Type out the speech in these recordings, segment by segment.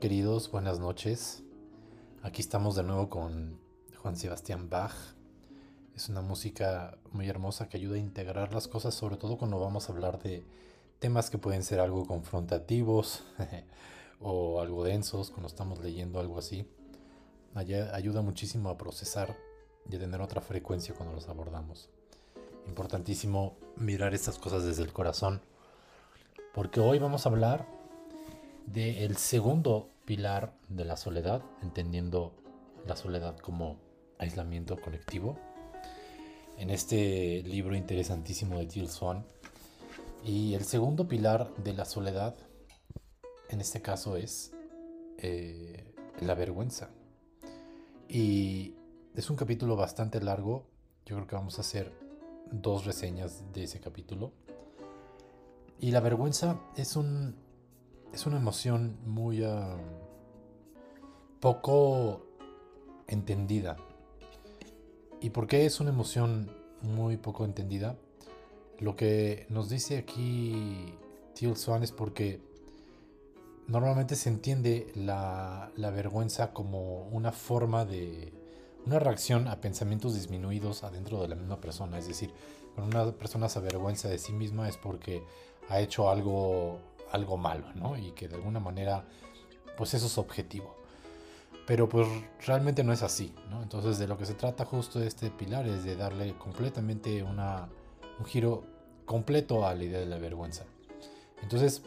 Queridos, buenas noches. Aquí estamos de nuevo con Juan Sebastián Bach. Es una música muy hermosa que ayuda a integrar las cosas, sobre todo cuando vamos a hablar de temas que pueden ser algo confrontativos o algo densos, cuando estamos leyendo algo así. Ayuda muchísimo a procesar y a tener otra frecuencia cuando los abordamos. Importantísimo mirar estas cosas desde el corazón, porque hoy vamos a hablar del segundo pilar de la soledad, entendiendo la soledad como aislamiento colectivo. En este libro interesantísimo de Jill Swan. Y el segundo pilar de la soledad, en este caso, es eh, la vergüenza. Y es un capítulo bastante largo. Yo creo que vamos a hacer dos reseñas de ese capítulo. Y la vergüenza es un es una emoción muy ah, poco entendida. ¿Y por qué es una emoción muy poco entendida? Lo que nos dice aquí Teal Swan es porque normalmente se entiende la, la vergüenza como una forma de una reacción a pensamientos disminuidos adentro de la misma persona. Es decir, cuando una persona se avergüenza de sí misma es porque ha hecho algo algo malo, ¿no? Y que de alguna manera, pues eso es objetivo. Pero pues realmente no es así. Entonces de lo que se trata justo este pilar es de darle completamente una, un giro completo a la idea de la vergüenza. Entonces,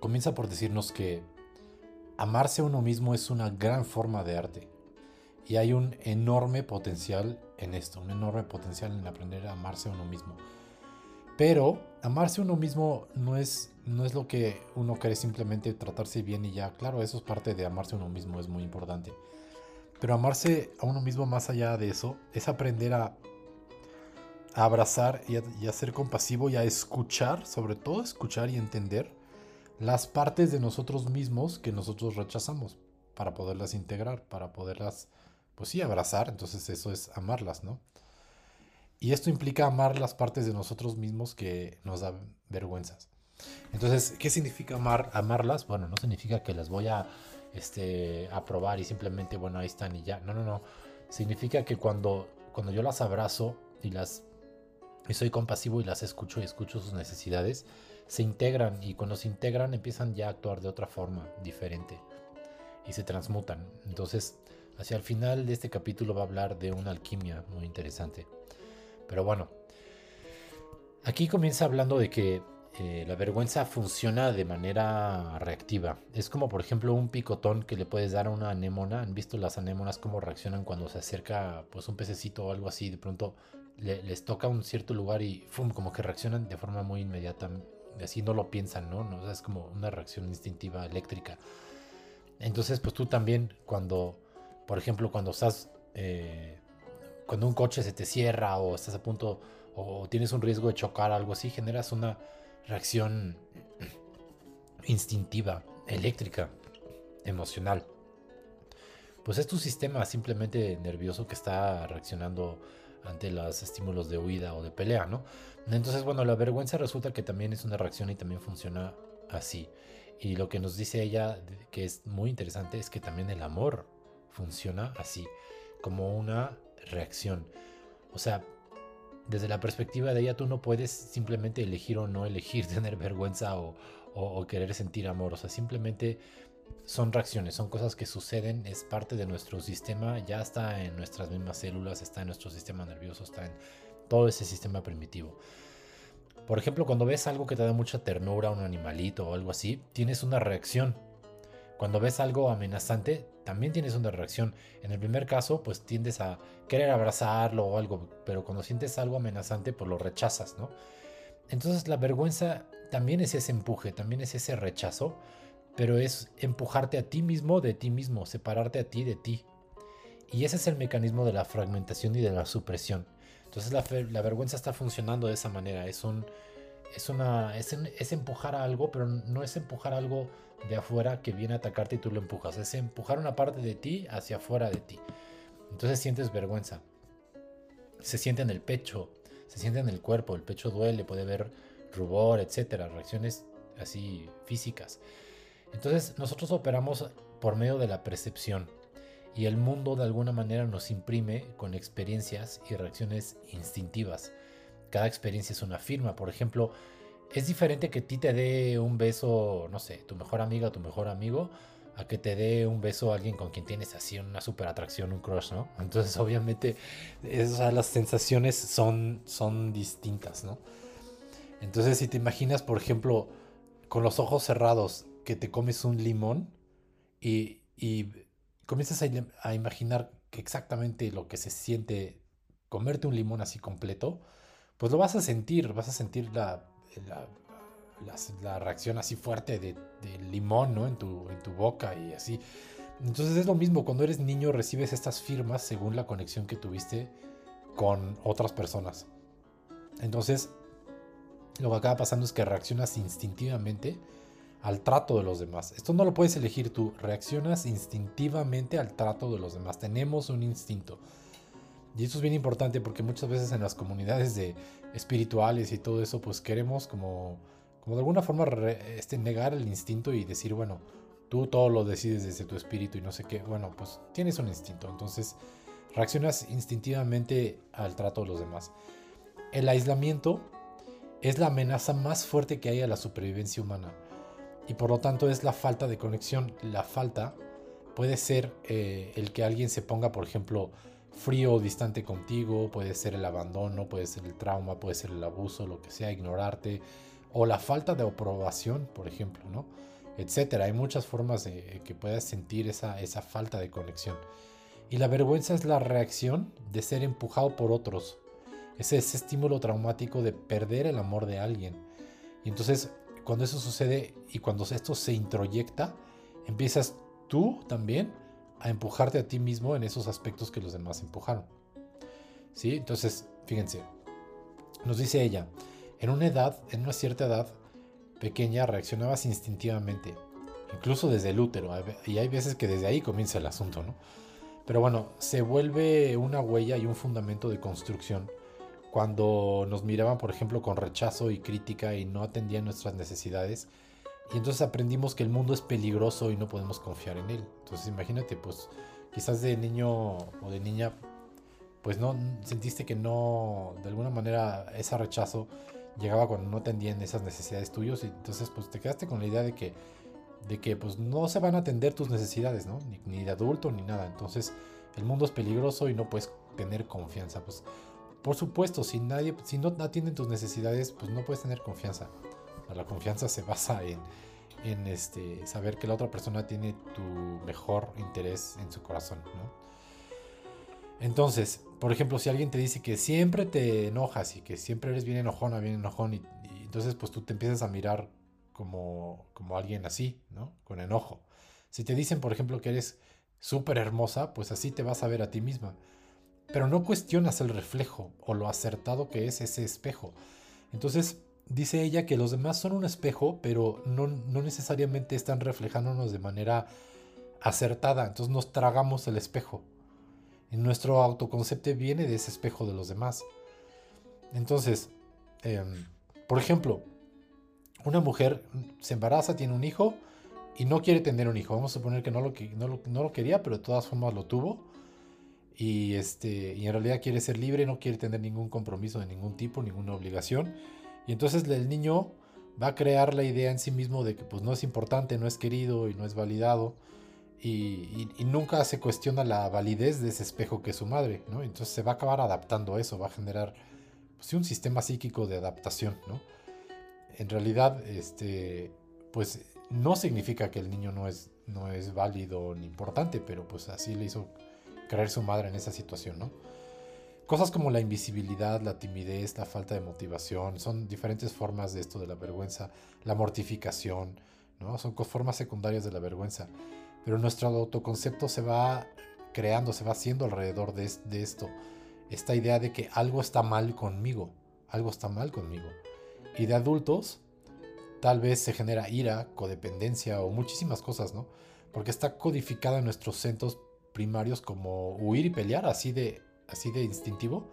comienza por decirnos que amarse a uno mismo es una gran forma de arte. Y hay un enorme potencial en esto, un enorme potencial en aprender a amarse a uno mismo. Pero amarse a uno mismo no es, no es lo que uno quiere simplemente tratarse bien y ya. Claro, eso es parte de amarse a uno mismo, es muy importante. Pero amarse a uno mismo más allá de eso es aprender a, abrazar y a, ser compasivo y a escuchar, sobre todo escuchar y entender las partes de nosotros mismos que nosotros rechazamos para poderlas integrar, para poderlas, pues sí, abrazar. Entonces eso es amarlas, ¿no? Y esto implica amar las partes de nosotros mismos que nos dan vergüenzas. Entonces, ¿qué significa amar, amarlas? Bueno, no significa que las voy a este, aprobar y simplemente, bueno, ahí están y ya. No, no, no. Significa que cuando, cuando yo las abrazo y las y soy compasivo y las escucho y escucho sus necesidades, se integran y cuando se integran empiezan ya a actuar de otra forma, diferente y se transmutan. Entonces, hacia el final de este capítulo va a hablar de una alquimia muy interesante. Pero bueno, aquí comienza hablando de que eh, la vergüenza funciona de manera reactiva. Es como por ejemplo un picotón que le puedes dar a una anémona. ¿Han visto las anémonas cómo reaccionan cuando se acerca pues un pececito o algo así? De pronto les toca un cierto lugar y ¡fum! como que reaccionan de forma muy inmediata. Así no lo piensan, ¿no? es como una reacción instintiva eléctrica. Entonces pues tú también cuando, por ejemplo, cuando estás... Eh, cuando un coche se te cierra o estás a punto o tienes un riesgo de chocar, algo así, generas una reacción instintiva, eléctrica, emocional. Pues es tu sistema simplemente nervioso que está reaccionando ante los estímulos de huida o de pelea, ¿no? Entonces, bueno, la vergüenza resulta que también es una reacción y también funciona así. Y lo que nos dice ella, que es muy interesante, es que también el amor funciona así, como una reacción. O sea, desde la perspectiva de ella, tú no puedes simplemente elegir o no elegir tener vergüenza o, querer sentir amor. O sea, simplemente son reacciones, son cosas que suceden, es parte de nuestro sistema, ya está en nuestras mismas células, está en nuestro sistema nervioso, está en todo ese sistema primitivo. Por ejemplo, cuando ves algo que te da mucha ternura, un animalito o algo así, tienes una reacción cuando ves algo amenazante, también tienes una reacción. En el primer caso, pues tiendes a querer abrazarlo o algo, pero cuando sientes algo amenazante, pues lo rechazas, ¿no? Entonces la vergüenza también es ese empuje, también es ese rechazo, pero es empujarte a ti mismo de ti mismo, separarte a ti de ti. Y ese es el mecanismo de la fragmentación y de la supresión. Entonces la, la vergüenza está funcionando de esa manera, es un es, una, es, empujar a algo, pero no es empujar algo de afuera que viene a atacarte y tú lo empujas. Es empujar una parte de ti hacia afuera de ti. Entonces sientes vergüenza. Se siente en el pecho, se siente en el cuerpo, el pecho duele, puede haber rubor, etcétera, reacciones así físicas. Entonces nosotros operamos por medio de la percepción y el mundo de alguna manera nos imprime con experiencias y reacciones instintivas. Cada experiencia es una firma, por ejemplo, es diferente que a ti te dé un beso, no sé, tu mejor amiga tu mejor amigo, a que te dé un beso a alguien con quien tienes así una super atracción, un crush, ¿no? Entonces, obviamente, las sensaciones son, son distintas, ¿no? Entonces, si te imaginas, por ejemplo, con los ojos cerrados, que te comes un limón y, comienzas a, imaginar que exactamente lo que se siente comerte un limón así completo, pues lo vas a sentir, vas a sentir la, la, reacción así fuerte de, limón ¿no? en, tu, en tu boca y así. Entonces es lo mismo, cuando eres niño recibes estas firmas según la conexión que tuviste con otras personas. Entonces, lo que acaba pasando es que reaccionas instintivamente al trato de los demás. Esto no lo puedes elegir tú, reaccionas instintivamente al trato de los demás. Tenemos un instinto. Y eso es bien importante porque muchas veces en las comunidades de espirituales y todo eso, pues queremos como, como de alguna forma este, negar el instinto y decir, bueno, tú todo lo decides desde tu espíritu y no sé qué. Bueno, pues tienes un instinto. Entonces reaccionas instintivamente al trato de los demás. El aislamiento es la amenaza más fuerte que hay a la supervivencia humana y por lo tanto es la falta de conexión. La falta puede ser eh, el que alguien se ponga, por ejemplo, frío o distante contigo, puede ser el abandono, puede ser el trauma, puede ser el abuso, lo que sea, ignorarte, o la falta de aprobación, por ejemplo, ¿no? Etcétera. Hay muchas formas de que puedas sentir esa, esa falta de conexión. Y la vergüenza es la reacción de ser empujado por otros. Es ese estímulo traumático de perder el amor de alguien. Y entonces cuando eso sucede y cuando esto se introyecta, empiezas tú también a empujarte a ti mismo en esos aspectos que los demás empujaron. ¿Sí? Entonces, fíjense, nos dice ella, en una edad, en una cierta edad pequeña, reaccionabas instintivamente, incluso desde el útero, y hay veces que desde ahí comienza el asunto, ¿no? Pero bueno, se vuelve una huella y un fundamento de construcción cuando nos miraban, por ejemplo, con rechazo y crítica y no atendían nuestras necesidades. Y entonces aprendimos que el mundo es peligroso y no podemos confiar en él. Entonces imagínate, pues quizás de niño o de niña, pues no sentiste que no, de alguna manera, ese rechazo llegaba cuando no atendían esas necesidades tuyas y entonces pues te quedaste con la idea de que, de que pues no se van a atender tus necesidades, ¿no? Ni, ni de adulto ni nada. Entonces el mundo es peligroso y no puedes tener confianza. Pues por supuesto, si nadie, si no atienden tus necesidades, pues no puedes tener confianza. La confianza se basa en, este, saber que la otra persona tiene tu mejor interés en su corazón, Entonces, por ejemplo, si alguien te dice que siempre te enojas y que siempre eres bien enojona, bien enojón, y, entonces pues tú te empiezas a mirar como, como alguien así, ¿no? Con enojo. Si te dicen, por ejemplo, que eres súper hermosa, pues así te vas a ver a ti misma pero no cuestionas el reflejo o lo acertado que es ese espejo. Entonces, dice ella que los demás son un espejo, pero no, necesariamente están reflejándonos de manera acertada. Entonces nos tragamos el espejo. Y nuestro autoconcepto viene de ese espejo de los demás. Entonces, em, por ejemplo, una mujer se embaraza, tiene un hijo y no quiere tener un hijo. Vamos a suponer que no lo, no no lo quería, pero de todas formas lo tuvo y, este, y en realidad quiere ser libre, no quiere tener ningún compromiso de ningún tipo, ninguna obligación. Y entonces el niño va a crear la idea en sí mismo de que pues no es importante, no es querido y no es validado. Y, nunca se cuestiona la validez de ese espejo que es su madre, ¿no? Entonces se va a acabar adaptando a eso, va a generar pues, un sistema psíquico de adaptación, ¿no? En realidad, este, pues no significa que el niño no es, no es válido ni importante, pero pues así le hizo creer su madre en esa situación, ¿no? Cosas como la invisibilidad, la timidez, la falta de motivación, son diferentes formas de esto de la vergüenza, la mortificación, ¿no? Son formas secundarias de la vergüenza. Pero nuestro autoconcepto se va creando, se va haciendo alrededor de, de esto. Esta idea de que algo está mal conmigo, algo está mal conmigo. Y de adultos, tal vez se genera ira, codependencia o muchísimas cosas, ¿no? Porque está codificada en nuestros centros primarios como huir y pelear, así de, así de instintivo,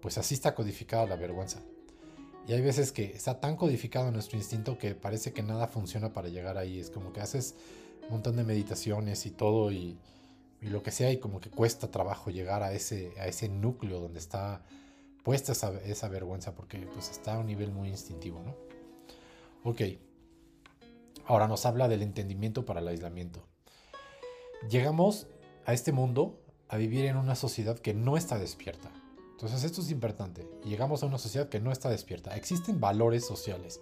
pues así está codificada la vergüenza. Y hay veces que está tan codificado nuestro instinto que parece que nada funciona para llegar ahí. Es como que haces un montón de meditaciones y todo y, lo que sea y como que cuesta trabajo llegar a ese, a ese núcleo donde está puesta esa, esa vergüenza porque pues está a un nivel muy instintivo, ¿no? Ok. Ahora nos habla del entendimiento para el aislamiento. Llegamos a este mundo a vivir en una sociedad que no está despierta. Entonces esto es importante. Llegamos a una sociedad que no está despierta. Existen valores sociales.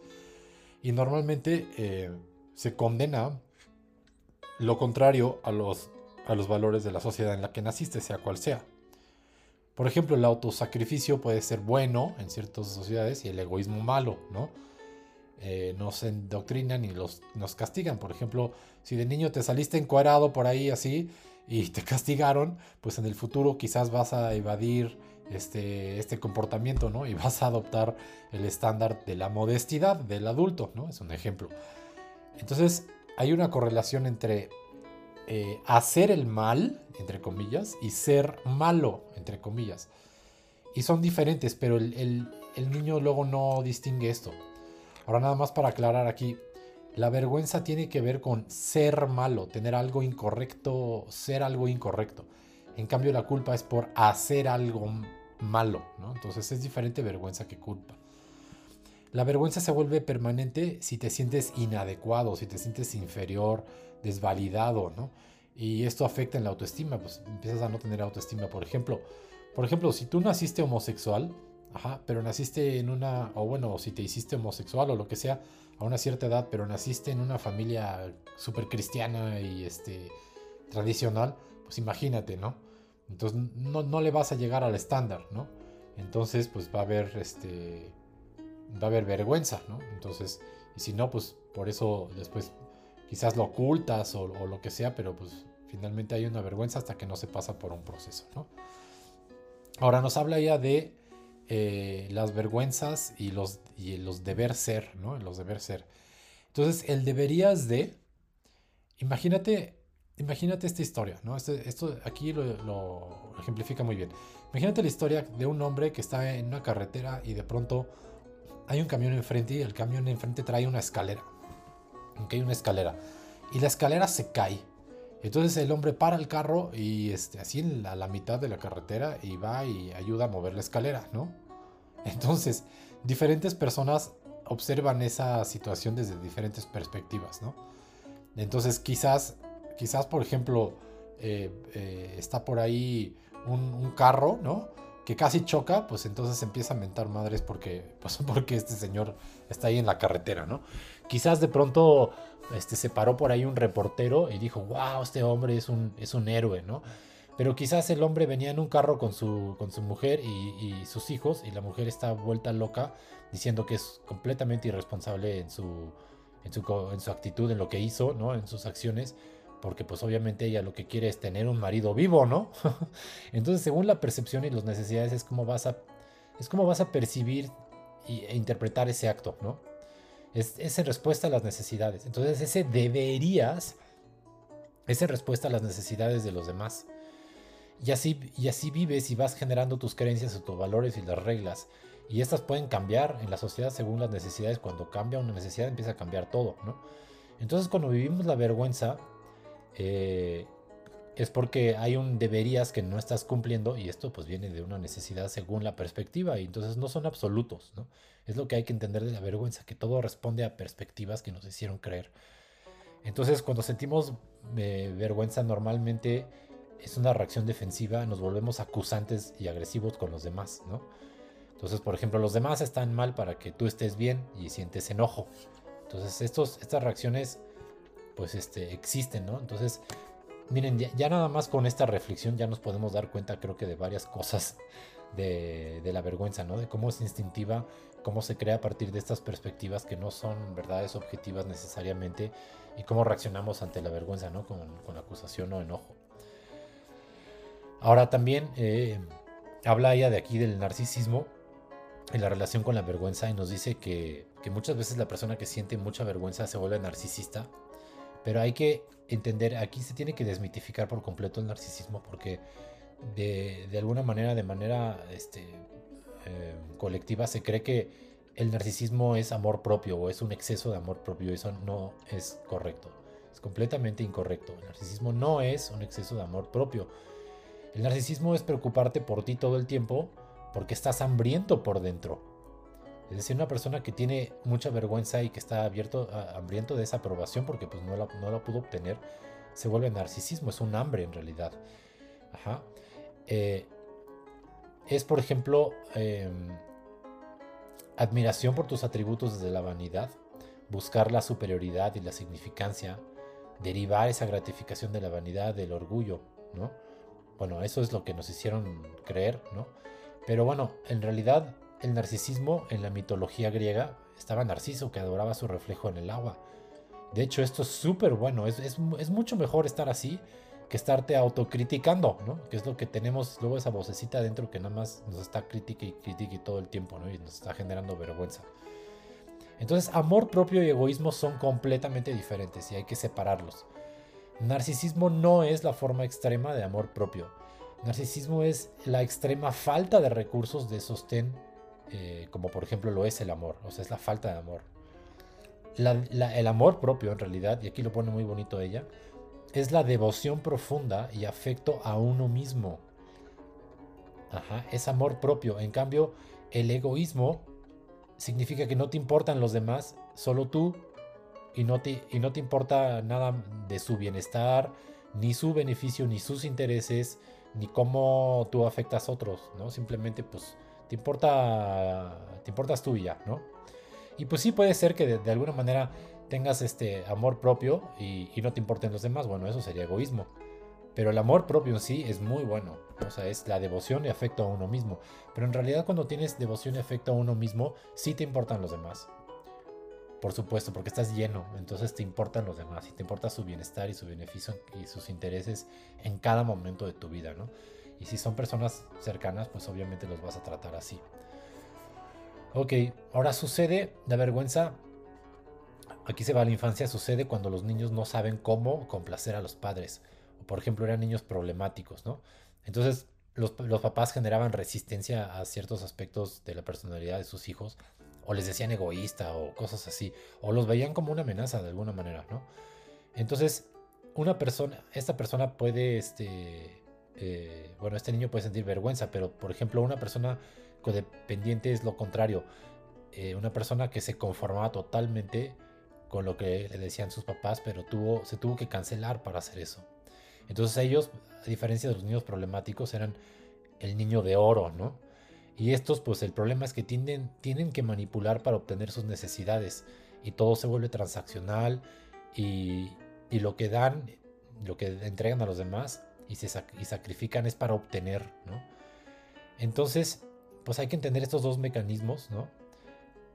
Y normalmente eh, se condena lo contrario a los, a los valores de la sociedad en la que naciste, sea cual sea. Por ejemplo, el autosacrificio puede ser bueno en ciertas sociedades y el egoísmo malo, ¿no? Eh, nos endoctrinan y los, nos castigan. Por ejemplo, si de niño te saliste encuadrado por ahí así y te castigaron, pues en el futuro quizás vas a evadir este, este comportamiento, ¿no? Y vas a adoptar el estándar de la modestidad del adulto, ¿no? Es un ejemplo. Entonces, hay una correlación entre eh, hacer el mal, entre comillas, y ser malo, entre comillas. Y son diferentes, pero el, el niño luego no distingue esto. Ahora nada más para aclarar aquí, la vergüenza tiene que ver con ser malo, tener algo incorrecto, ser algo incorrecto. En cambio la culpa es por hacer algo malo, ¿no? Entonces es diferente vergüenza que culpa. La vergüenza se vuelve permanente si te sientes inadecuado, si te sientes inferior, desvalidado, ¿no? Y esto afecta en la autoestima, pues empiezas a no tener autoestima. Por ejemplo, por ejemplo, si tú naciste homosexual, ajá, pero naciste en una, o bueno, si te hiciste homosexual o lo que sea, a una cierta edad, pero naciste en una familia súper cristiana y este, tradicional, pues imagínate, ¿no? Entonces no, le vas a llegar al estándar, ¿no? Entonces pues va a haber este va a haber vergüenza, ¿no? Entonces, y si no, pues por eso después quizás lo ocultas o, lo que sea, pero pues finalmente hay una vergüenza hasta que no se pasa por un proceso, ¿no? Ahora nos habla ya de eh, las vergüenzas y los, y los deber ser, ¿no? Los deber ser. Entonces, el deberías de, imagínate imagínate esta historia, ¿no? Este, esto aquí lo, ejemplifica muy bien. Imagínate la historia de un hombre que está en una carretera y de pronto hay un camión enfrente y el camión enfrente trae una escalera. ¿Ok? Una escalera. Y la escalera se cae. Entonces el hombre para el carro y este, así en la, la mitad de la carretera y va y ayuda a mover la escalera, ¿no? Entonces, diferentes personas observan esa situación desde diferentes perspectivas, ¿no? Entonces quizás quizás, por ejemplo, eh, eh, está por ahí un, carro, ¿no? Que casi choca, pues entonces empieza a mentar madres porque, pues porque este señor está ahí en la carretera, ¿no? Quizás de pronto este, se paró por ahí un reportero y dijo, wow, este hombre es un, es un héroe, ¿no? Pero quizás el hombre venía en un carro con su, con su mujer y, sus hijos y la mujer está vuelta loca diciendo que es completamente irresponsable en su, en su, en su actitud, en lo que hizo, ¿no? En sus acciones porque pues obviamente ella lo que quiere es tener un marido vivo, ¿no? Entonces, según la percepción y las necesidades es como vas a es vas a percibir e interpretar ese acto, ¿no? Es, es en respuesta a las necesidades. Entonces, ese deberías es en respuesta a las necesidades de los demás. Y así, y así vives y vas generando tus creencias, tus valores y las reglas. Y estas pueden cambiar en la sociedad según las necesidades. Cuando cambia una necesidad empieza a cambiar todo. Entonces cuando vivimos la vergüenza, eh, es porque hay un deberías que no estás cumpliendo y esto pues viene de una necesidad según la perspectiva y entonces no son absolutos. Es lo que hay que entender de la vergüenza, que todo responde a perspectivas que nos hicieron creer. Entonces cuando sentimos eh, vergüenza normalmente es una reacción defensiva, nos volvemos acusantes y agresivos con los demás, ¿no? Entonces, por ejemplo, los demás están mal para que tú estés bien y sientes enojo. Entonces, estos, estas reacciones pues este, existen, ¿no? Entonces, miren, ya, nada más con esta reflexión ya nos podemos dar cuenta, creo que de varias cosas de, la vergüenza, ¿no? De cómo es instintiva, cómo se crea a partir de estas perspectivas que no son verdades objetivas necesariamente y cómo reaccionamos ante la vergüenza, ¿no? Con, acusación o enojo. Ahora también eh, habla ella de aquí del narcisismo en la relación con la vergüenza y nos dice que, muchas veces la persona que siente mucha vergüenza se vuelve narcisista pero hay que entender, aquí se tiene que desmitificar por completo el narcisismo porque de, alguna manera, de manera este, eh, colectiva, se cree que el narcisismo es amor propio o es un exceso de amor propio. Eso no es correcto. Es completamente incorrecto. El narcisismo no es un exceso de amor propio. El narcisismo es preocuparte por ti todo el tiempo porque estás hambriento por dentro. Es decir, una persona que tiene mucha vergüenza y que está abierto, hambriento de esa aprobación porque pues, no, la, no pudo obtener, se vuelve narcisismo, es un hambre en realidad. Ajá. Eh, es, por ejemplo, em, admiración por tus atributos desde la vanidad, buscar la superioridad y la significancia, derivar esa gratificación de la vanidad, del orgullo, ¿no? Bueno, eso es lo que nos hicieron creer, ¿no? Pero bueno, en realidad el narcisismo en la mitología griega estaba Narciso que adoraba su reflejo en el agua. De hecho, esto es súper bueno, es, es, mucho mejor estar así que estarte autocriticando, ¿no? Que es lo que tenemos luego esa vocecita adentro que nada más nos está crítica y crítica todo el tiempo, ¿no? Y nos está generando vergüenza. Entonces, amor propio y egoísmo son completamente diferentes y hay que separarlos. Narcisismo no es la forma extrema de amor propio. Narcisismo es la extrema falta de recursos de sostén, eh, como por ejemplo lo es el amor, o sea, es la falta de amor. el amor propio en realidad, y aquí lo pone muy bonito ella, es la devoción profunda y afecto a uno mismo. Ajá, es amor propio. En cambio, el egoísmo significa que no te importan los demás, solo tú, y no te, y no te importa nada de su bienestar, ni su beneficio, ni sus intereses, ni cómo tú afectas a otros, ¿no? Simplemente, pues, te importa, te importas tú y ya, ¿no? Y pues sí puede ser que de alguna manera tengas este amor propio y, no te importen los demás, bueno, eso sería egoísmo. Pero el amor propio en sí es muy bueno. O sea, es la devoción y afecto a uno mismo. Pero en realidad cuando tienes devoción y afecto a uno mismo, sí te importan los demás. Por supuesto, porque estás lleno, entonces te importan los demás y te importa su bienestar y su beneficio y sus intereses en cada momento de tu vida, ¿no? Y si son personas cercanas, pues obviamente los vas a tratar así. Ok, ahora sucede la vergüenza Aquí se va a la infancia, sucede cuando los niños no saben cómo complacer a los padres. Por ejemplo, eran niños problemáticos, ¿no? Entonces, los, papás generaban resistencia a ciertos aspectos de la personalidad de sus hijos, o les decían egoísta o cosas así, o los veían como una amenaza de alguna manera, ¿no? Entonces, una persona, esta persona puede, este, eh, bueno, este niño puede sentir vergüenza, pero por ejemplo, una persona codependiente es lo contrario. Eh, una persona que se conformaba totalmente con lo que le decían sus papás, pero tuvo, se tuvo que cancelar para hacer eso. Entonces ellos, a diferencia de los niños problemáticos, eran el niño de oro, ¿no? Y estos, pues el problema es que tienden, tienen que manipular para obtener sus necesidades y todo se vuelve transaccional y, y lo que dan, lo que entregan a los demás y, se y sacrifican es para obtener, ¿no? Entonces, pues hay que entender estos dos mecanismos, ¿no?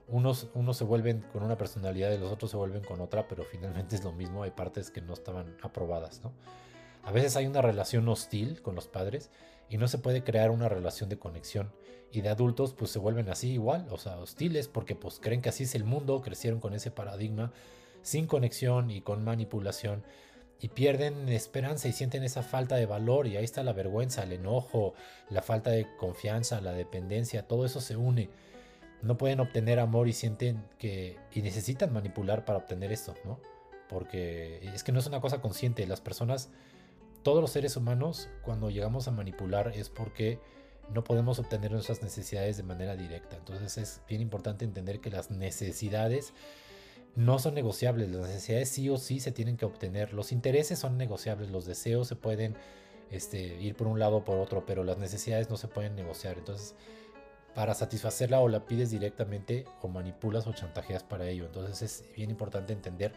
unos, unos se vuelven con una personalidad y los otros se vuelven con otra, pero finalmente es lo mismo, hay partes que no estaban aprobadas, ¿no? A veces hay una relación hostil con los padres y no se puede crear una relación de conexión. Y de adultos pues se vuelven así igual, o sea, hostiles porque pues creen que así es el mundo, crecieron con ese paradigma sin conexión y con manipulación y pierden esperanza y sienten esa falta de valor y ahí está la vergüenza, el enojo, la falta de confianza, la dependencia, todo eso se une no pueden obtener amor y sienten que y necesitan manipular para obtener esto, ¿no? Porque es que no es una cosa consciente, las personas todos los seres humanos cuando llegamos a manipular es porque no podemos obtener nuestras necesidades de manera directa. Entonces es bien importante entender que las necesidades no son negociables, las necesidades sí o sí se tienen que obtener, los intereses son negociables, los deseos se pueden este, ir por un lado o por otro, pero las necesidades no se pueden negociar. Entonces para satisfacerla o la pides directamente o manipulas o chantajeas para ello. Entonces es bien importante entender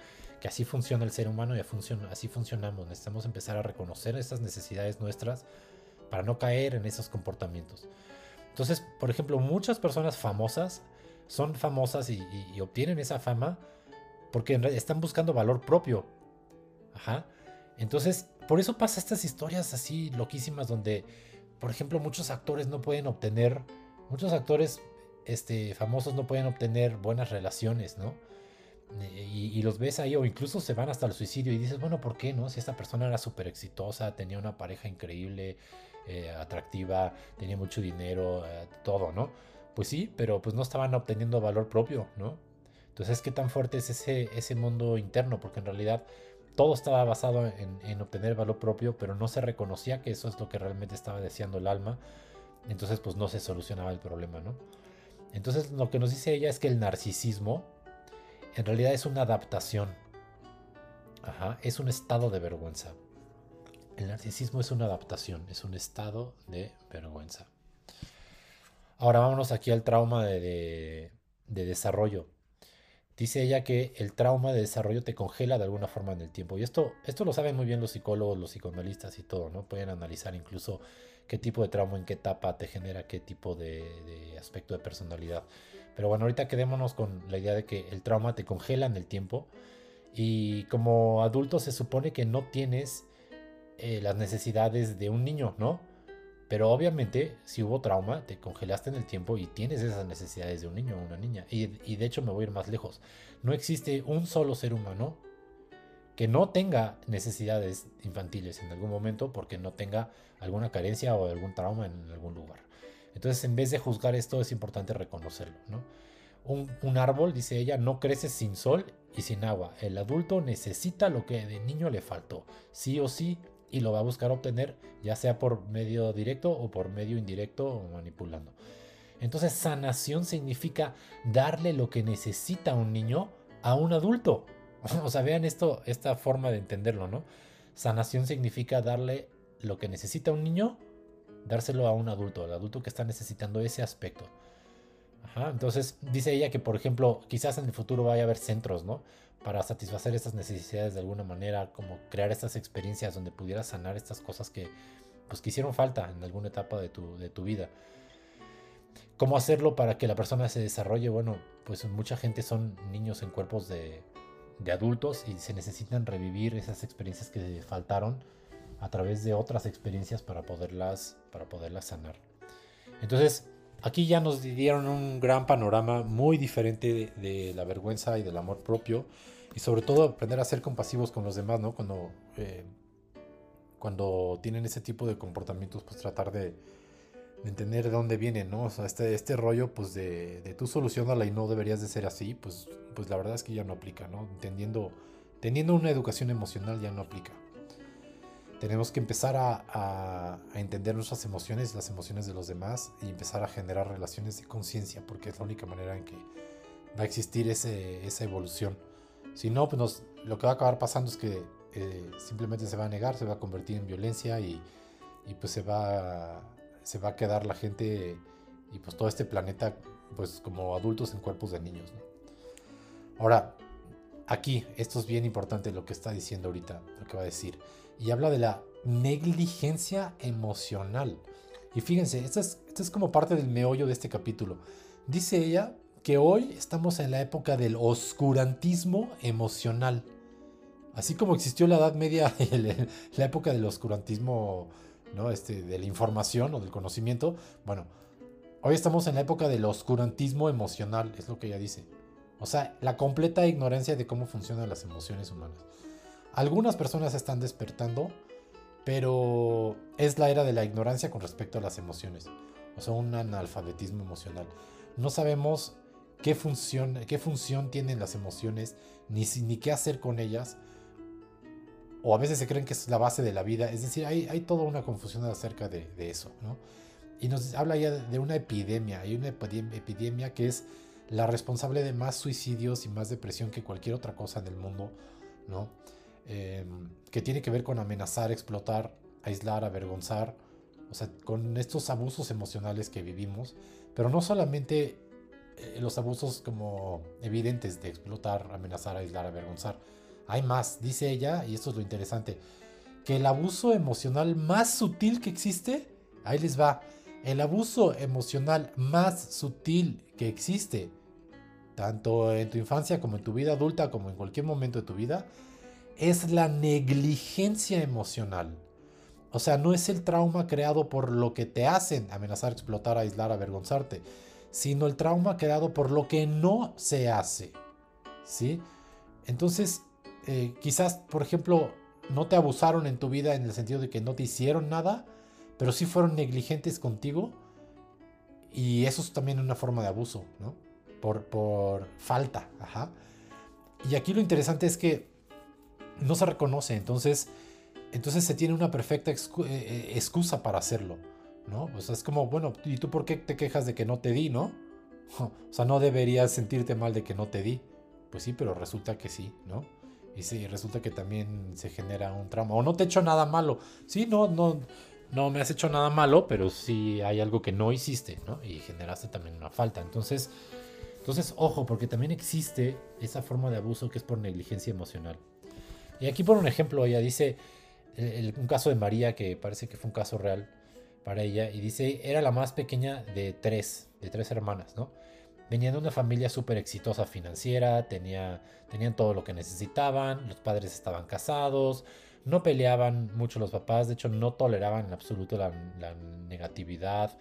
así funciona el ser humano y así funcionamos. Necesitamos empezar a reconocer estas necesidades nuestras para no caer en esos comportamientos. Entonces, por ejemplo, muchas personas famosas son famosas y, obtienen esa fama porque están buscando valor propio. Ajá. Entonces, por eso pasa estas historias así loquísimas donde, por ejemplo, muchos actores no pueden obtener muchos actores este, famosos no pueden obtener buenas relaciones, ¿no? Y, los ves ahí o incluso se van hasta el suicidio y dices, bueno, ¿por qué no? Si esta persona era súper exitosa, tenía una pareja increíble, eh, atractiva, tenía mucho dinero, eh, todo, ¿no? Pues sí, pero pues no estaban obteniendo valor propio, ¿no? Entonces, ¿qué tan fuerte es ese, ese mundo interno? Porque en realidad todo estaba basado en, en, obtener valor propio, pero no se reconocía que eso es lo que realmente estaba deseando el alma. Entonces, pues no se solucionaba el problema, ¿no? Entonces, lo que nos dice ella es que el narcisismo en realidad es una adaptación. Ajá, es un estado de vergüenza. El narcisismo es una adaptación, es un estado de vergüenza. Ahora vámonos aquí al trauma de, desarrollo. Dice ella que el trauma de desarrollo te congela de alguna forma en el tiempo. Y esto, esto lo saben muy bien los psicólogos, los psicoanalistas y todo, ¿no? Pueden analizar incluso qué tipo de trauma, en qué etapa te genera, qué tipo de, de aspecto de personalidad. Pero bueno, ahorita quedémonos con la idea de que el trauma te congela en el tiempo. Y como adulto se supone que no tienes eh, las necesidades de un niño, ¿no? Pero obviamente, si hubo trauma, te congelaste en el tiempo y tienes esas necesidades de un niño o una niña. Y, de hecho me voy a ir más lejos. No existe un solo ser humano que no tenga necesidades infantiles en algún momento porque no tenga alguna carencia o algún trauma en algún lugar. Entonces, en vez de juzgar esto, es importante reconocerlo, ¿no? Un, árbol, dice ella, no crece sin sol y sin agua. El adulto necesita lo que de niño le faltó. Sí o sí, y lo va a buscar obtener ya sea por medio directo o por medio indirecto o manipulando. Entonces sanación significa darle lo que necesita un niño a un adulto. O sea, vean esto, esta forma de entenderlo, ¿no? Sanación significa darle lo que necesita un niño, dárselo a un adulto, al adulto que está necesitando ese aspecto. entonces dice ella que, por ejemplo, quizás en el futuro vaya a haber centros, ¿no? para satisfacer estas necesidades de alguna manera, como crear estas experiencias donde pudieras sanar estas cosas que pues que hicieron falta en alguna etapa de tu, de tu vida. ¿Cómo hacerlo para que la persona se desarrolle? Bueno, pues mucha gente son niños en cuerpos de, de adultos y se necesitan revivir esas experiencias que faltaron a través de otras experiencias para poderlas, para poderlas sanar. Entonces, aquí ya nos dieron un gran panorama muy diferente de, la vergüenza y del amor propio y sobre todo aprender a ser compasivos con los demás, ¿no? Cuando, eh, cuando tienen ese tipo de comportamientos, pues tratar de, entender de dónde vienen, ¿no? O sea, este, este rollo, pues de, de tú solucionarla y no deberías de ser así, pues, pues la verdad es que ya no aplica, ¿no? Entendiendo, teniendo una educación emocional ya no aplica. Tenemos que empezar a, a, entender nuestras emociones, las emociones de los demás y empezar a generar relaciones de conciencia, porque es la única manera en que va a existir ese, esa evolución. Si no, pues lo que va a acabar pasando es que eh, simplemente se va a negar, se va a convertir en violencia y, pues se va, se va a quedar la gente y pues todo este planeta pues como adultos en cuerpos de niños. Ahora, aquí, esto es bien importante lo que está diciendo ahorita, lo que va a decir. Y habla de la negligencia emocional. Y fíjense, esto es, como parte del meollo de este capítulo. Dice ella que hoy estamos en la época del oscurantismo emocional. Así como existió la Edad Media, la época del oscurantismo, ¿no? Este, de la información o del conocimiento, bueno, hoy estamos en la época del oscurantismo emocional, es lo que ella dice. O sea, la completa ignorancia de cómo funcionan las emociones humanas. Algunas personas están despertando, pero es la era de la ignorancia con respecto a las emociones. O sea, un analfabetismo emocional. No sabemos qué función, qué función tienen las emociones, ni, ni qué hacer con ellas. O a veces se creen que es la base de la vida. Es decir, hay, hay toda una confusión acerca de, eso. ¿no? Y nos habla ya de una epidemia. Hay una epidemia que es la responsable de más suicidios y más depresión que cualquier otra cosa en el mundo. ¿no? Em, que tiene que ver con amenazar, explotar, aislar, avergonzar. O sea, con estos abusos emocionales que vivimos. Pero no solamente eh, los abusos como evidentes de explotar, amenazar, aislar, avergonzar. Hay más, dice ella, y esto es lo interesante, que el abuso emocional más sutil que existe, ahí les va, el abuso emocional más sutil que existe, tanto en tu infancia como en tu vida adulta, como en cualquier momento de tu vida, es la negligencia emocional. O sea, no es el trauma creado por lo que te hacen amenazar, explotar, aislar, avergonzarte sino el trauma creado por lo que no se hace. ¿Sí? Entonces, eh, quizás, por ejemplo, no te abusaron en tu vida en el sentido de que no te hicieron nada, pero sí fueron negligentes contigo Y eso es también una forma de abuso, ¿no? Por, por falta, ajá. Y aquí lo interesante es que no se reconoce, entonces, entonces se tiene una perfecta eh, eh, excusa para hacerlo, ¿no? O sea, es como, bueno, ¿y tú por qué te quejas de que no te di, no? O sea, no deberías sentirte mal de que no te di. Pues sí, pero resulta que sí, ¿no? Y sí, resulta que también se genera un trauma. O no te he hecho nada malo. Sí, no, no, no me has hecho nada malo, pero sí hay algo que no hiciste, ¿no? Y generaste también una falta. Entonces, entonces, ojo, porque también existe esa forma de abuso que es por negligencia emocional. Y aquí por un ejemplo, ella dice, un caso de María, que parece que fue un caso real para ella, y dice, era la más pequeña de tres, de tres hermanas, ¿no? Venía de una familia súper exitosa financiera, tenía, tenían todo lo que necesitaban, los padres estaban casados, no peleaban mucho los papás, de hecho no toleraban en absoluto la, negatividad,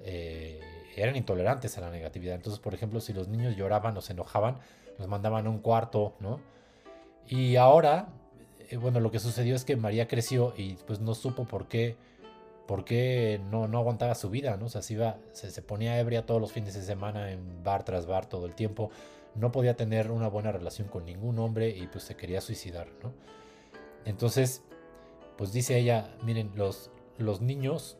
eh, eran intolerantes a la negatividad. Entonces, por ejemplo, si los niños lloraban o se enojaban, los mandaban a un cuarto, ¿no? Y ahora, eh, bueno, lo que sucedió es que María creció y pues no supo por qué porque no, no aguantaba su vida, ¿no? O sea, se, iba, se, ponía ebria todos los fines de semana en bar tras bar todo el tiempo, no podía tener una buena relación con ningún hombre y pues se quería suicidar, ¿no? Entonces, pues dice ella, miren, los, los niños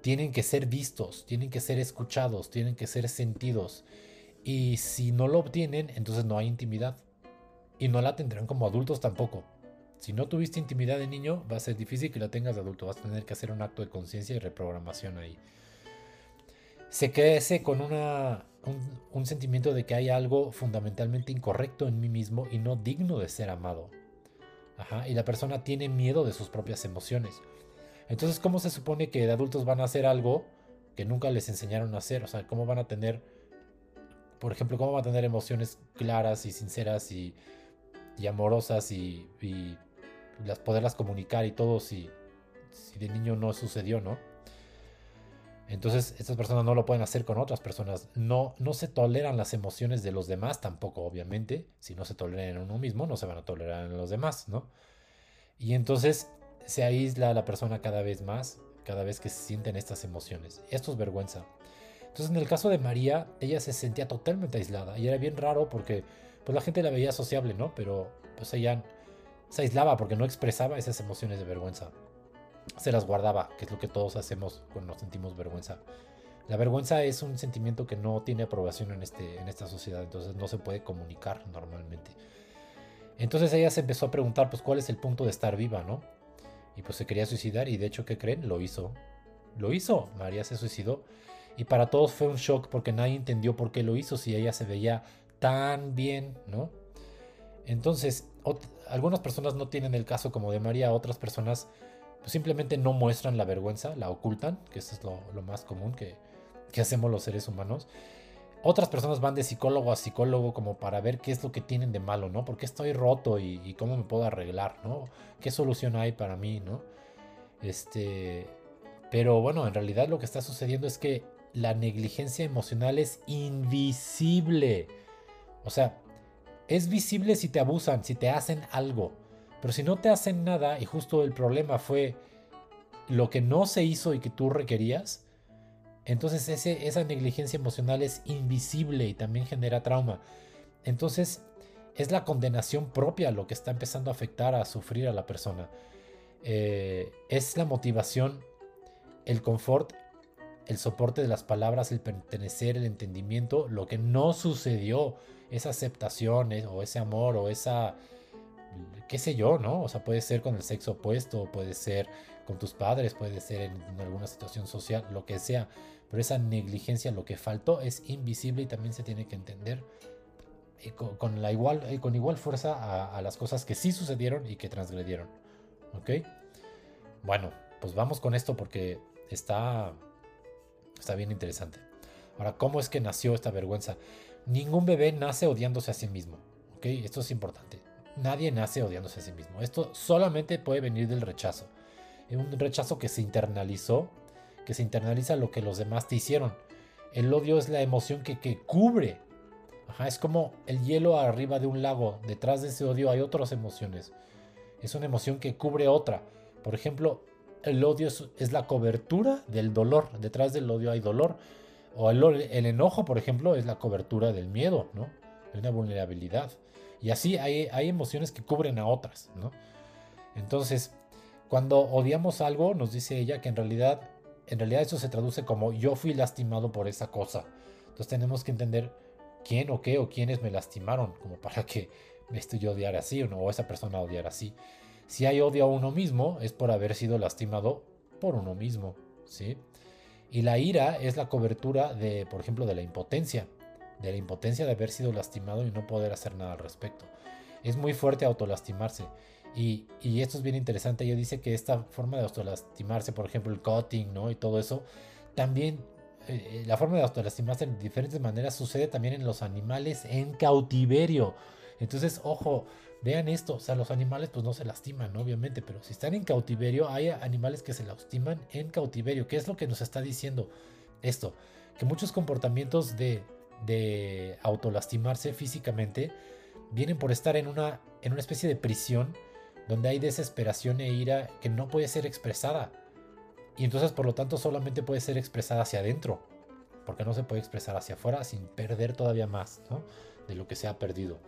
tienen que ser vistos, tienen que ser escuchados, tienen que ser sentidos. Y si no lo obtienen, entonces no hay intimidad. Y no la tendrán como adultos tampoco. Si no tuviste intimidad de niño, va a ser difícil que la tengas de adulto. Vas a tener que hacer un acto de conciencia y reprogramación ahí. Se crece con una, un, sentimiento de que hay algo fundamentalmente incorrecto en mí mismo y no digno de ser amado. y la persona tiene miedo de sus propias emociones. Entonces, ¿cómo se supone que de adultos van a hacer algo que nunca les enseñaron a hacer? O sea, ¿cómo van a tener, por ejemplo, cómo van a tener emociones claras y sinceras y, amorosas y las poderlas comunicar y todo si, si de niño no sucedió, ¿no? Entonces, estas personas no lo pueden hacer con otras personas. No, no se toleran las emociones de los demás tampoco, obviamente. Si no se toleran en uno mismo, no se van a tolerar en los demás, ¿no? Y entonces se aísla a la persona cada vez más, cada vez que se sienten estas emociones. Esto es vergüenza. Entonces, en el caso de María, ella se sentía totalmente aislada. Y era bien raro porque pues la gente la veía sociable, ¿no? Pero pues ella se aislaba porque no expresaba esas emociones de vergüenza. Se las guardaba, que es lo que todos hacemos cuando nos sentimos vergüenza. La vergüenza es un sentimiento que no tiene aprobación en, este, en esta sociedad, entonces no se puede comunicar normalmente. Entonces ella se empezó a preguntar, pues, cuál es el punto de estar viva, ¿no? Y pues se quería suicidar y de hecho, ¿qué creen? Lo hizo. Lo hizo. María se suicidó. Y para todos fue un shock porque nadie entendió por qué lo hizo si ella se veía tan bien, ¿no? Entonces, algunas personas no tienen el caso como de María, otras personas pues, simplemente no muestran la vergüenza, la ocultan, que eso es lo, más común que, hacemos los seres humanos. Otras personas van de psicólogo a psicólogo como para ver qué es lo que tienen de malo, ¿no? ¿Por qué estoy roto y, cómo me puedo arreglar, ¿no? ¿Qué solución hay para mí, ¿no? Este, pero bueno, en realidad lo que está sucediendo es que la negligencia emocional es invisible. O sea, es visible si te abusan, si te hacen algo. Pero si no te hacen nada y justo el problema fue lo que no se hizo y que tú requerías, entonces ese, esa negligencia emocional es invisible y también genera trauma. Entonces es la condenación propia lo que está empezando a afectar a sufrir a la persona. Eh, es la motivación, el confort, el soporte de las palabras, el pertenecer, el entendimiento, lo que no sucedió esa aceptación eh, o ese amor o esa, qué sé yo, ¿no? O sea, puede ser con el sexo opuesto, puede ser con tus padres, puede ser en, alguna situación social, lo que sea. Pero esa negligencia, lo que faltó, es invisible y también se tiene que entender eh, con, la igual, eh, con igual fuerza a, a, las cosas que sí sucedieron y que transgredieron. ¿Ok? Bueno, pues vamos con esto porque está, está bien interesante. Ahora, ¿cómo es que nació esta vergüenza? Ningún bebé nace odiándose a sí mismo. ¿ok? Esto es importante. Nadie nace odiándose a sí mismo. Esto solamente puede venir del rechazo. Un rechazo que se internalizó, que se internaliza lo que los demás te hicieron. El odio es la emoción que, cubre. es como el hielo arriba de un lago. Detrás de ese odio hay otras emociones. Es una emoción que cubre otra. Por ejemplo, el odio es la cobertura del dolor. Detrás del odio hay dolor O el, enojo, por ejemplo, es la cobertura del miedo, ¿no? Es una vulnerabilidad. Y así hay, emociones que cubren a otras, ¿no? Entonces, cuando odiamos algo, nos dice ella que en realidad, en realidad eso se traduce como yo fui lastimado por esa cosa. Entonces tenemos que entender quién o qué o quiénes me lastimaron, como para que me estoy odiar así o, no, o esa persona odiar así. Si hay odio a uno mismo, es por haber sido lastimado por uno mismo, ¿sí? Y la ira es la cobertura de, por ejemplo, de la impotencia, de la impotencia de haber sido lastimado y no poder hacer nada al respecto. Es muy fuerte autolastimarse. Y, y esto es bien interesante. Ella dice que esta forma de autolastimarse, por ejemplo, el cutting, ¿no? Y todo eso, también eh, la forma de autolastimarse de diferentes maneras sucede también en los animales en cautiverio. Entonces, ojo, vean esto, o sea, los animales pues no se lastiman, obviamente, pero si están en cautiverio, hay animales que se lastiman en cautiverio. ¿Qué es lo que nos está diciendo esto? Que muchos comportamientos de, de autolastimarse físicamente vienen por estar en una, en una especie de prisión donde hay desesperación e ira que no puede ser expresada. Y entonces, por lo tanto, solamente puede ser expresada hacia adentro, porque no se puede expresar hacia afuera sin perder todavía más de lo que se ha perdido.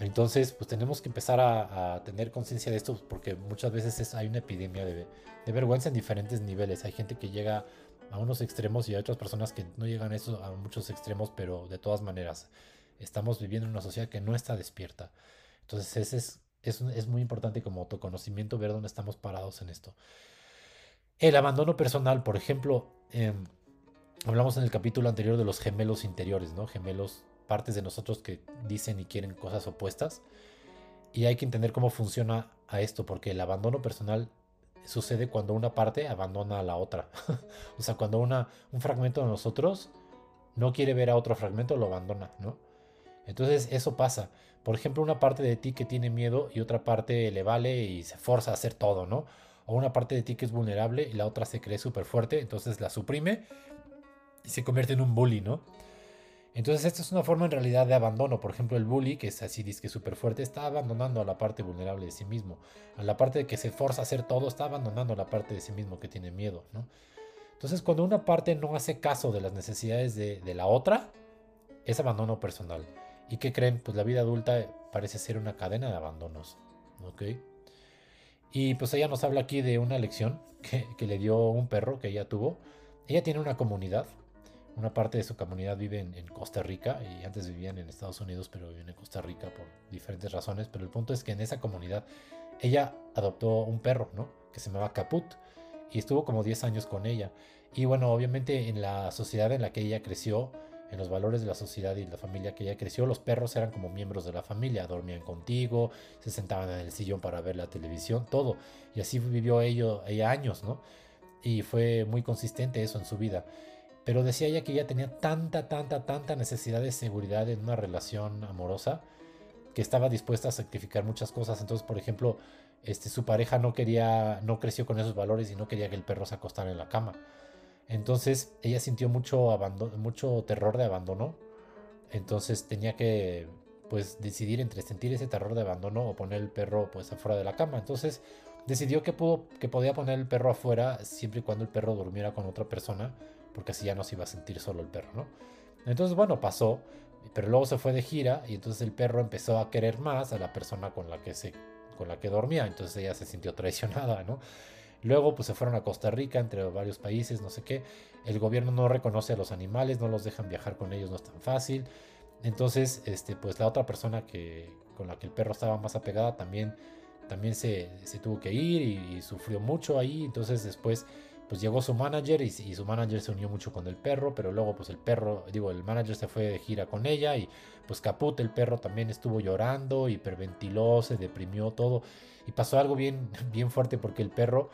Entonces, pues tenemos que empezar a, tener conciencia de esto porque muchas veces hay una epidemia de, vergüenza en diferentes niveles. Hay gente que llega a unos extremos y hay otras personas que no llegan a, eso, a muchos extremos, pero de todas maneras estamos viviendo en una sociedad que no está despierta. Entonces, ese es, es, es muy importante como autoconocimiento ver dónde estamos parados en esto. El abandono personal, por ejemplo, em, hablamos en el capítulo anterior de los gemelos interiores, ¿no? Gemelos partes de nosotros que dicen y quieren cosas opuestas. Y hay que entender cómo funciona a esto, porque el abandono personal sucede cuando una parte abandona a la otra. o sea, cuando una, un fragmento de nosotros no quiere ver a otro fragmento, lo abandona, ¿no? Entonces eso pasa. Por ejemplo, una parte de ti que tiene miedo y otra parte le vale y se forza a hacer todo, ¿no? O una parte de ti que es vulnerable y la otra se cree súper fuerte, entonces la suprime y se convierte en un bully, ¿no? Entonces, esta es una forma en realidad de abandono. Por ejemplo, el bully, que es así, dice que súper fuerte, está abandonando a la parte vulnerable de sí mismo. A la parte de que se forza a hacer todo, está abandonando a la parte de sí mismo que tiene miedo, ¿no? Entonces, cuando una parte no hace caso de las necesidades de, la otra, es abandono personal. ¿Y qué creen? Pues la vida adulta parece ser una cadena de abandonos, ¿ok? Y pues ella nos habla aquí de una lección que, que le dio un perro que ella tuvo. Ella tiene una comunidad una parte de su comunidad vive en, Costa Rica y antes vivían en Estados Unidos, pero viven en Costa Rica por diferentes razones. Pero el punto es que en esa comunidad ella adoptó un perro, ¿no? Que se llamaba Caput y estuvo como 10 años con ella. Y bueno, obviamente en la sociedad en la que ella creció, en los valores de la sociedad y la familia que ella creció, los perros eran como miembros de la familia, dormían contigo, se sentaban en el sillón para ver la televisión, todo. Y así vivió ella años, ¿no? Y fue muy consistente eso en su vida. Pero decía ella que ella tenía tanta, tanta, tanta necesidad de seguridad en una relación amorosa que estaba dispuesta a sacrificar muchas cosas. Entonces, por ejemplo, este, su pareja no quería, no creció con esos valores y no quería que el perro se acostara en la cama. Entonces, ella sintió mucho, abandono, mucho terror de abandono. Entonces, tenía que, pues, decidir entre sentir ese terror de abandono o poner el perro, pues, afuera de la cama. Entonces, decidió que, pudo, que podía poner el perro afuera siempre y cuando el perro durmiera con otra persona porque así ya no se iba a sentir solo el perro, ¿no? Entonces, bueno, pasó, pero luego se fue de gira y entonces el perro empezó a querer más a la persona con la que se con la que dormía, entonces ella se sintió traicionada, ¿no? Luego pues se fueron a Costa Rica entre varios países, no sé qué. El gobierno no reconoce a los animales, no los dejan viajar con ellos, no es tan fácil. Entonces, este, pues la otra persona que, con la que el perro estaba más apegada también, también se, se tuvo que ir y, y, sufrió mucho ahí. Entonces después pues llegó su manager y, su manager se unió mucho con el perro, pero luego pues el perro, digo, el manager se fue de gira con ella y pues Caput, el perro también estuvo llorando, hiperventiló, se deprimió todo. Y pasó algo bien, bien fuerte porque el perro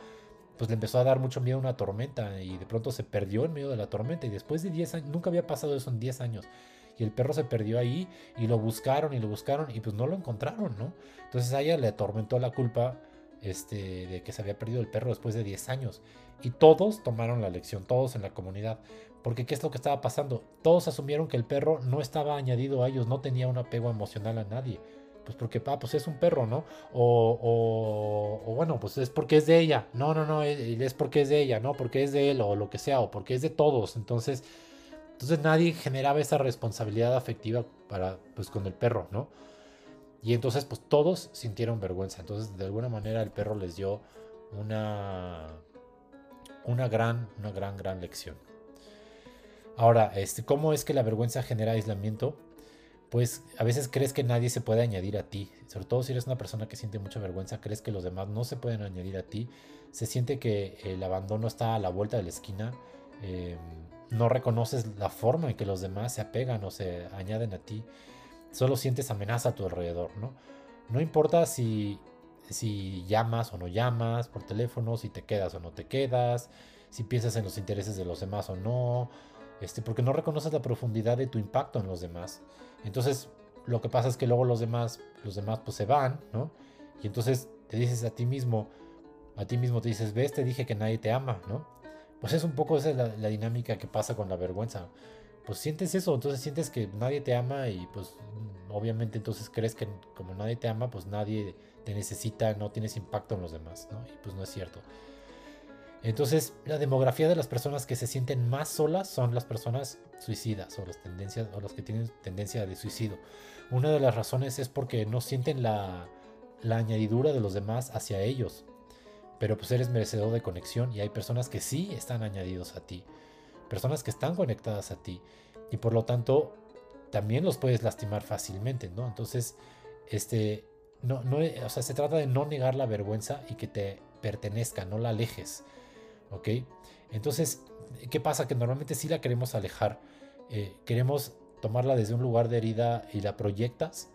pues le empezó a dar mucho miedo a una tormenta y de pronto se perdió en medio de la tormenta. Y después de 10 años, nunca había pasado eso en 10 años. Y el perro se perdió ahí y lo buscaron y lo buscaron y pues no lo encontraron, ¿no? Entonces a ella le atormentó la culpa este, de que se había perdido el perro después de 10 años. Y todos tomaron la lección, todos en la comunidad. Porque ¿qué es lo que estaba pasando? Todos asumieron que el perro no estaba añadido a ellos, no tenía un apego emocional a nadie. Pues porque, ah, pues es un perro, ¿no? O, bueno, pues es porque es de ella. No, no, no, es porque es de ella, ¿no? Porque es de él o lo que sea, o porque es de todos. Entonces, Entonces nadie generaba esa responsabilidad afectiva para, pues, con el perro, ¿no? Y entonces, pues todos sintieron vergüenza. Entonces, de alguna manera, el perro les dio una, una gran, una gran, gran lección. Ahora, este, ¿cómo es que la vergüenza genera aislamiento? Pues a veces crees que nadie se puede añadir a ti. Sobre todo si eres una persona que siente mucha vergüenza, crees que los demás no se pueden añadir a ti. Se siente que el abandono está a la vuelta de la esquina. Em, no reconoces la forma en que los demás se apegan o se añaden a ti. Solo sientes amenaza a tu alrededor, ¿no? No importa si, si llamas o no llamas por teléfono, si te quedas o no te quedas, si piensas en los intereses de los demás o no, este, porque no reconoces la profundidad de tu impacto en los demás. Entonces, lo que pasa es que luego los demás, los demás pues se van, ¿no? Y entonces te dices a ti mismo, a ti mismo te dices, ves, te dije que nadie te ama, ¿no? Pues es un poco esa la, la dinámica que pasa con la vergüenza. Pues sientes eso, entonces sientes que nadie te ama y pues obviamente entonces crees que como nadie te ama, pues nadie te necesita, no tienes impacto en los demás, ¿no? Y pues no es cierto. Entonces, la demografía de las personas que se sienten más solas son las personas suicidas o las tendencias o los que tienen tendencia de suicidio. Una de las razones es porque no sienten la, la añadidura de los demás hacia ellos. Pero pues eres merecedor de conexión y hay personas que sí están añadidos a ti. Personas que están conectadas a ti. Y por lo tanto, también los puedes lastimar fácilmente, ¿no? Entonces, este, no, no, o sea, se trata de no negar la vergüenza y que te pertenezca, no la alejes. ¿ok? Entonces, ¿qué pasa? Que normalmente sí la queremos alejar. Eh, queremos tomarla desde un lugar de herida y la proyectas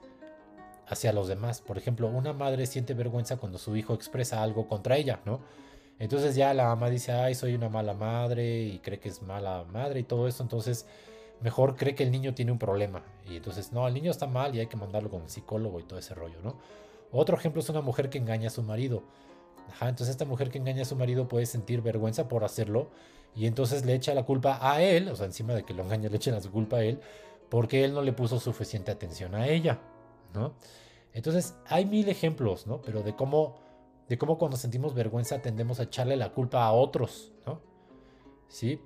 hacia los demás. Por ejemplo, una madre siente vergüenza cuando su hijo expresa algo contra ella, ¿no? Entonces ya la mamá dice, ay, soy una mala madre y cree que es mala madre y todo eso. Entonces, mejor cree que el niño tiene un problema. Y entonces, no, el niño está mal y hay que mandarlo con el psicólogo y todo ese rollo, ¿no? Otro ejemplo es una mujer que engaña a su marido entonces esta mujer que engaña a su marido puede sentir vergüenza por hacerlo y entonces le echa la culpa a él, o sea, encima de que lo engaña, le echa la culpa a él, porque él no le puso suficiente atención a ella, ¿no? Entonces hay mil ejemplos, ¿no? Pero de cómo, de cómo cuando sentimos vergüenza tendemos a echarle la culpa a otros, ¿no? ¿Sí?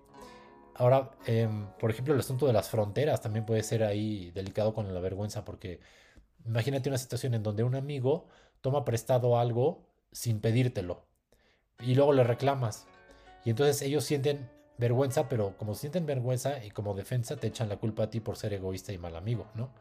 Ahora, em, por ejemplo, el asunto de las fronteras también puede ser ahí delicado con la vergüenza, porque imagínate una situación en donde un amigo toma prestado algo sin pedírtelo. Y luego le reclamas. Y entonces ellos sienten vergüenza, pero como sienten vergüenza y como defensa te echan la culpa a ti por ser egoísta y mal amigo, ¿no?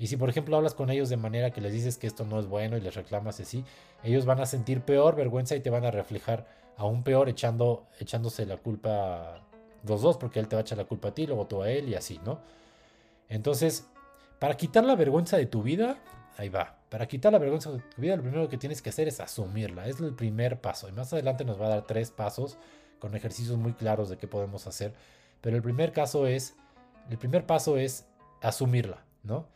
Y si por ejemplo hablas con ellos de manera que les dices que esto no es bueno y les reclamas así, ellos van a sentir peor vergüenza y te van a reflejar aún peor echando, echándose la culpa los dos, porque él te va a echar la culpa a ti, luego tú a él y así, ¿no? Entonces, para quitar la vergüenza de tu vida, ahí va. Para quitar la vergüenza de tu vida, lo primero que tienes que hacer es asumirla. Es el primer paso. Y más adelante nos va a dar tres pasos con ejercicios muy claros de qué podemos hacer. Pero el primer caso es, el primer paso es asumirla, ¿no?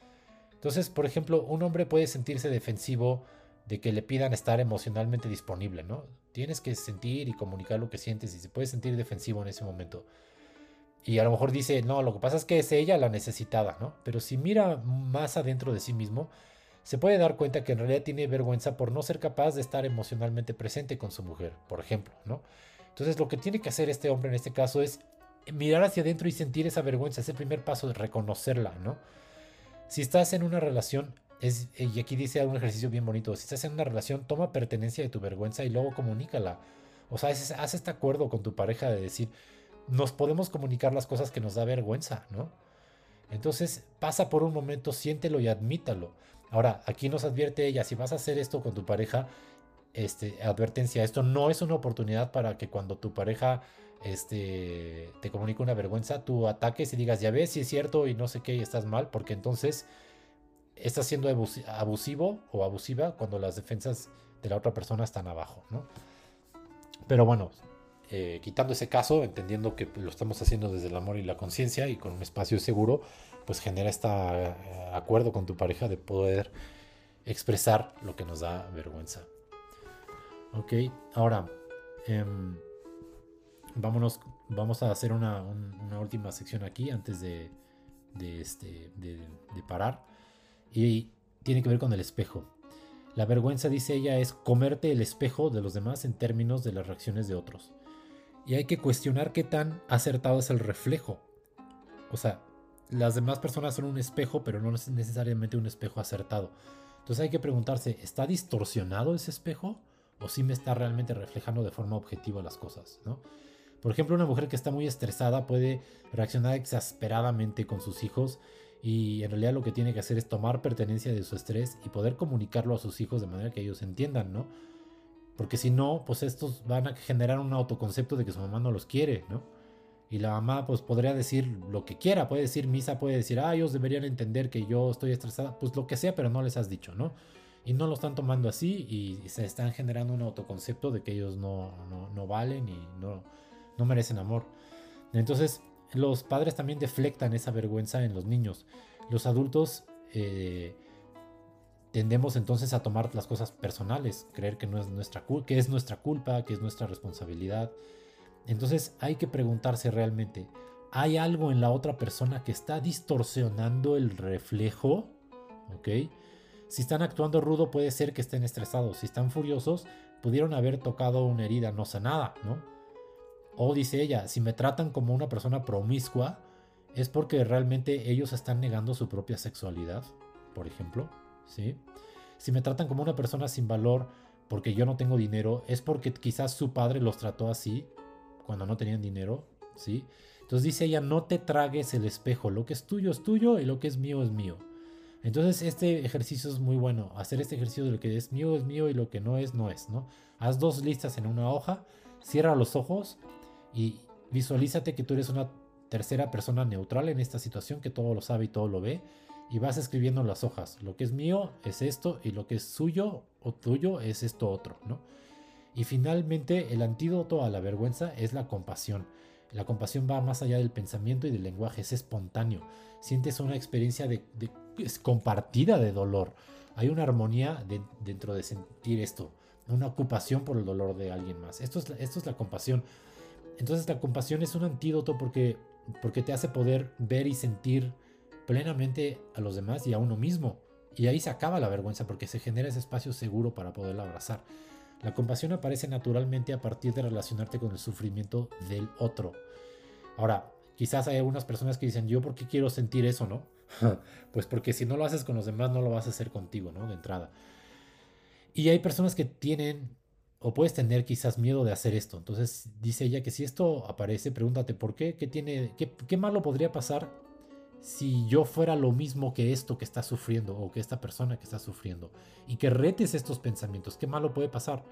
Entonces, por ejemplo, un hombre puede sentirse defensivo de que le pidan estar emocionalmente disponible, ¿no? Tienes que sentir y comunicar lo que sientes y se puede sentir defensivo en ese momento. Y a lo mejor dice, no, lo que pasa es que es ella la necesitada, ¿no? Pero si mira más adentro de sí mismo, se puede dar cuenta que en realidad tiene vergüenza por no ser capaz de estar emocionalmente presente con su mujer, por ejemplo, ¿no? Entonces lo que tiene que hacer este hombre en este caso es mirar hacia adentro y sentir esa vergüenza, es el primer paso de reconocerla, ¿no? Si estás en una relación, es, y aquí dice un ejercicio bien bonito, si estás en una relación, toma pertenencia de tu vergüenza y luego comunícala. O sea, haz este acuerdo con tu pareja de decir, nos podemos comunicar las cosas que nos da vergüenza, ¿no? Entonces pasa por un momento, siéntelo y admítalo. Ahora, aquí nos advierte ella, si vas a hacer esto con tu pareja, este, advertencia, esto no es una oportunidad para que cuando tu pareja este, te comunique una vergüenza, tú ataques y digas, ya ves, si es cierto y no sé qué, y estás mal, porque entonces estás siendo abusivo o abusiva cuando las defensas de la otra persona están abajo, ¿no? Pero bueno, eh, quitando ese caso, entendiendo que lo estamos haciendo desde el amor y la conciencia y con un espacio seguro, pues genera este acuerdo con tu pareja de poder expresar lo que nos da vergüenza. Ok, ahora em, vámonos, vamos a hacer una, última sección aquí antes de, este, de, parar. Y tiene que ver con el espejo. La vergüenza, dice ella, es comerte el espejo de los demás en términos de las reacciones de otros. Y hay que cuestionar qué tan acertado es el reflejo O sea, las demás personas son un espejo, pero no es necesariamente un espejo acertado. Entonces hay que preguntarse, ¿está distorsionado ese espejo? ¿O sí me está realmente reflejando de forma objetiva las cosas? ¿no? Por ejemplo, una mujer que está muy estresada puede reaccionar exasperadamente con sus hijos y en realidad lo que tiene que hacer es tomar pertenencia de su estrés y poder comunicarlo a sus hijos de manera que ellos entiendan, ¿no? Porque si no, pues estos van a generar un autoconcepto de que su mamá no los quiere, ¿no? Y la mamá pues podría decir lo que quiera, puede decir misa, puede decir, ah, ellos deberían entender que yo estoy estresada, pues lo que sea, pero no les has dicho, ¿no? Y no lo están tomando así y se están generando un autoconcepto de que ellos no, no, valen y no, no merecen amor. Entonces, los padres también deflectan esa vergüenza en los niños. Los adultos eh, tendemos entonces a tomar las cosas personales, creer que no es nuestra que es nuestra culpa, que es nuestra responsabilidad. Entonces hay que preguntarse realmente, ¿hay algo en la otra persona que está distorsionando el reflejo? ¿Ok? Si están actuando rudo puede ser que estén estresados, si están furiosos pudieron haber tocado una herida no sanada, ¿no? O dice ella, si me tratan como una persona promiscua, es porque realmente ellos están negando su propia sexualidad, por ejemplo, ¿sí? Si me tratan como una persona sin valor porque yo no tengo dinero, es porque quizás su padre los trató así cuando no tenían dinero, ¿sí? Entonces dice ella, no te tragues el espejo, lo que es tuyo es tuyo y lo que es mío es mío. Entonces este ejercicio es muy bueno, hacer este ejercicio de lo que es mío es mío y lo que no es no es, ¿no? Haz dos listas en una hoja, cierra los ojos y visualízate que tú eres una tercera persona neutral en esta situación que todo lo sabe y todo lo ve y vas escribiendo en las hojas, lo que es mío es esto y lo que es suyo o tuyo es esto otro, ¿no? Y finalmente, el antídoto a la vergüenza es la compasión. La compasión va más allá del pensamiento y del lenguaje, es espontáneo. Sientes una experiencia de, compartida de dolor. Hay una armonía dentro de sentir esto, una ocupación por el dolor de alguien más. Esto es, esto es la compasión. Entonces la compasión es un antídoto porque, porque te hace poder ver y sentir plenamente a los demás y a uno mismo. Y ahí se acaba la vergüenza porque se genera ese espacio seguro para poderla abrazar. La compasión aparece naturalmente a partir de relacionarte con el sufrimiento del otro. Ahora, quizás hay algunas personas que dicen, yo por qué quiero sentir eso, ¿no? pues porque si no lo haces con los demás, no lo vas a hacer contigo, ¿no? De entrada. Y hay personas que tienen o puedes tener quizás miedo de hacer esto. Entonces dice ella que si esto aparece, pregúntate por qué, qué, tiene, qué, qué malo podría pasar si yo fuera lo mismo que esto que está sufriendo o que esta persona que está sufriendo y que retes estos pensamientos, qué malo puede pasar.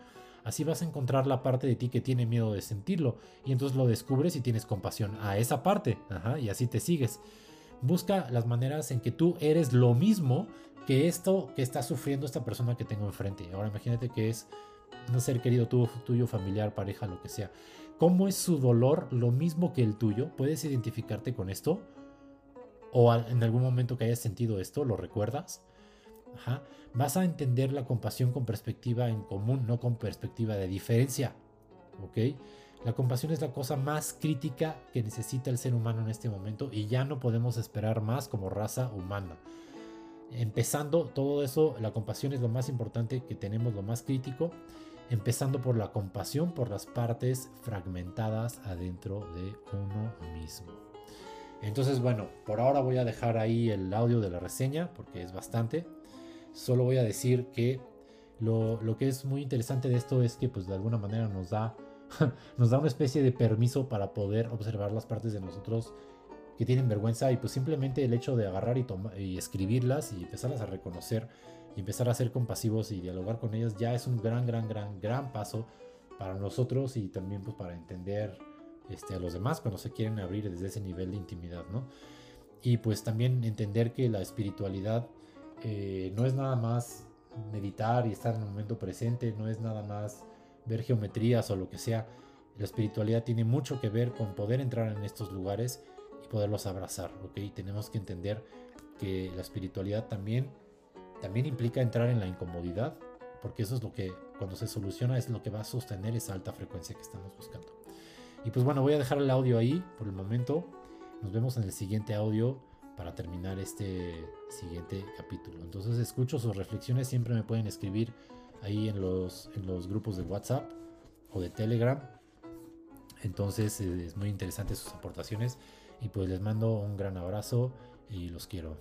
Así vas a encontrar la parte de ti que tiene miedo de sentirlo y entonces lo descubres y tienes compasión a esa parte y así te sigues. Busca las maneras en que tú eres lo mismo que esto que está sufriendo esta persona que tengo enfrente. Ahora imagínate que es un ser querido tuyo, tuyo, familiar, pareja, lo que sea. ¿Cómo es su dolor lo mismo que el tuyo? ¿Puedes identificarte con esto? o en algún momento que hayas sentido esto, lo recuerdas, vas a entender la compasión con perspectiva en común, no con perspectiva de diferencia. ¿Ok? La compasión es la cosa más crítica que necesita el ser humano en este momento y ya no podemos esperar más como raza humana. Empezando todo eso, la compasión es lo más importante que tenemos, lo más crítico, empezando por la compasión por las partes fragmentadas adentro de uno mismo. Entonces, bueno, por ahora voy a dejar ahí el audio de la reseña porque es bastante. Solo voy a decir que lo, que es muy interesante de esto es que pues de alguna manera nos da, nos da una especie de permiso para poder observar las partes de nosotros que tienen vergüenza y pues simplemente el hecho de agarrar y, y escribirlas y empezarlas a reconocer y empezar a ser compasivos y dialogar con ellas ya es un gran, gran, gran, gran paso para nosotros y también pues para entender este, a los demás cuando se quieren abrir desde ese nivel de intimidad, ¿no? Y pues también entender que la espiritualidad eh, no es nada más meditar y estar en el momento presente, no es nada más ver geometrías o lo que sea. La espiritualidad tiene mucho que ver con poder entrar en estos lugares poderlos abrazar, ¿ok? Tenemos que entender que la espiritualidad también, también implica entrar en la incomodidad, porque eso es lo que cuando se soluciona es lo que va a sostener esa alta frecuencia que estamos buscando. Y pues bueno, voy a dejar el audio ahí por el momento. Nos vemos en el siguiente audio para terminar este siguiente capítulo. Entonces escucho sus reflexiones, siempre me pueden escribir ahí en los, en los grupos de WhatsApp o de Telegram. Entonces es muy interesante sus aportaciones. Y pues les mando un gran abrazo y los quiero.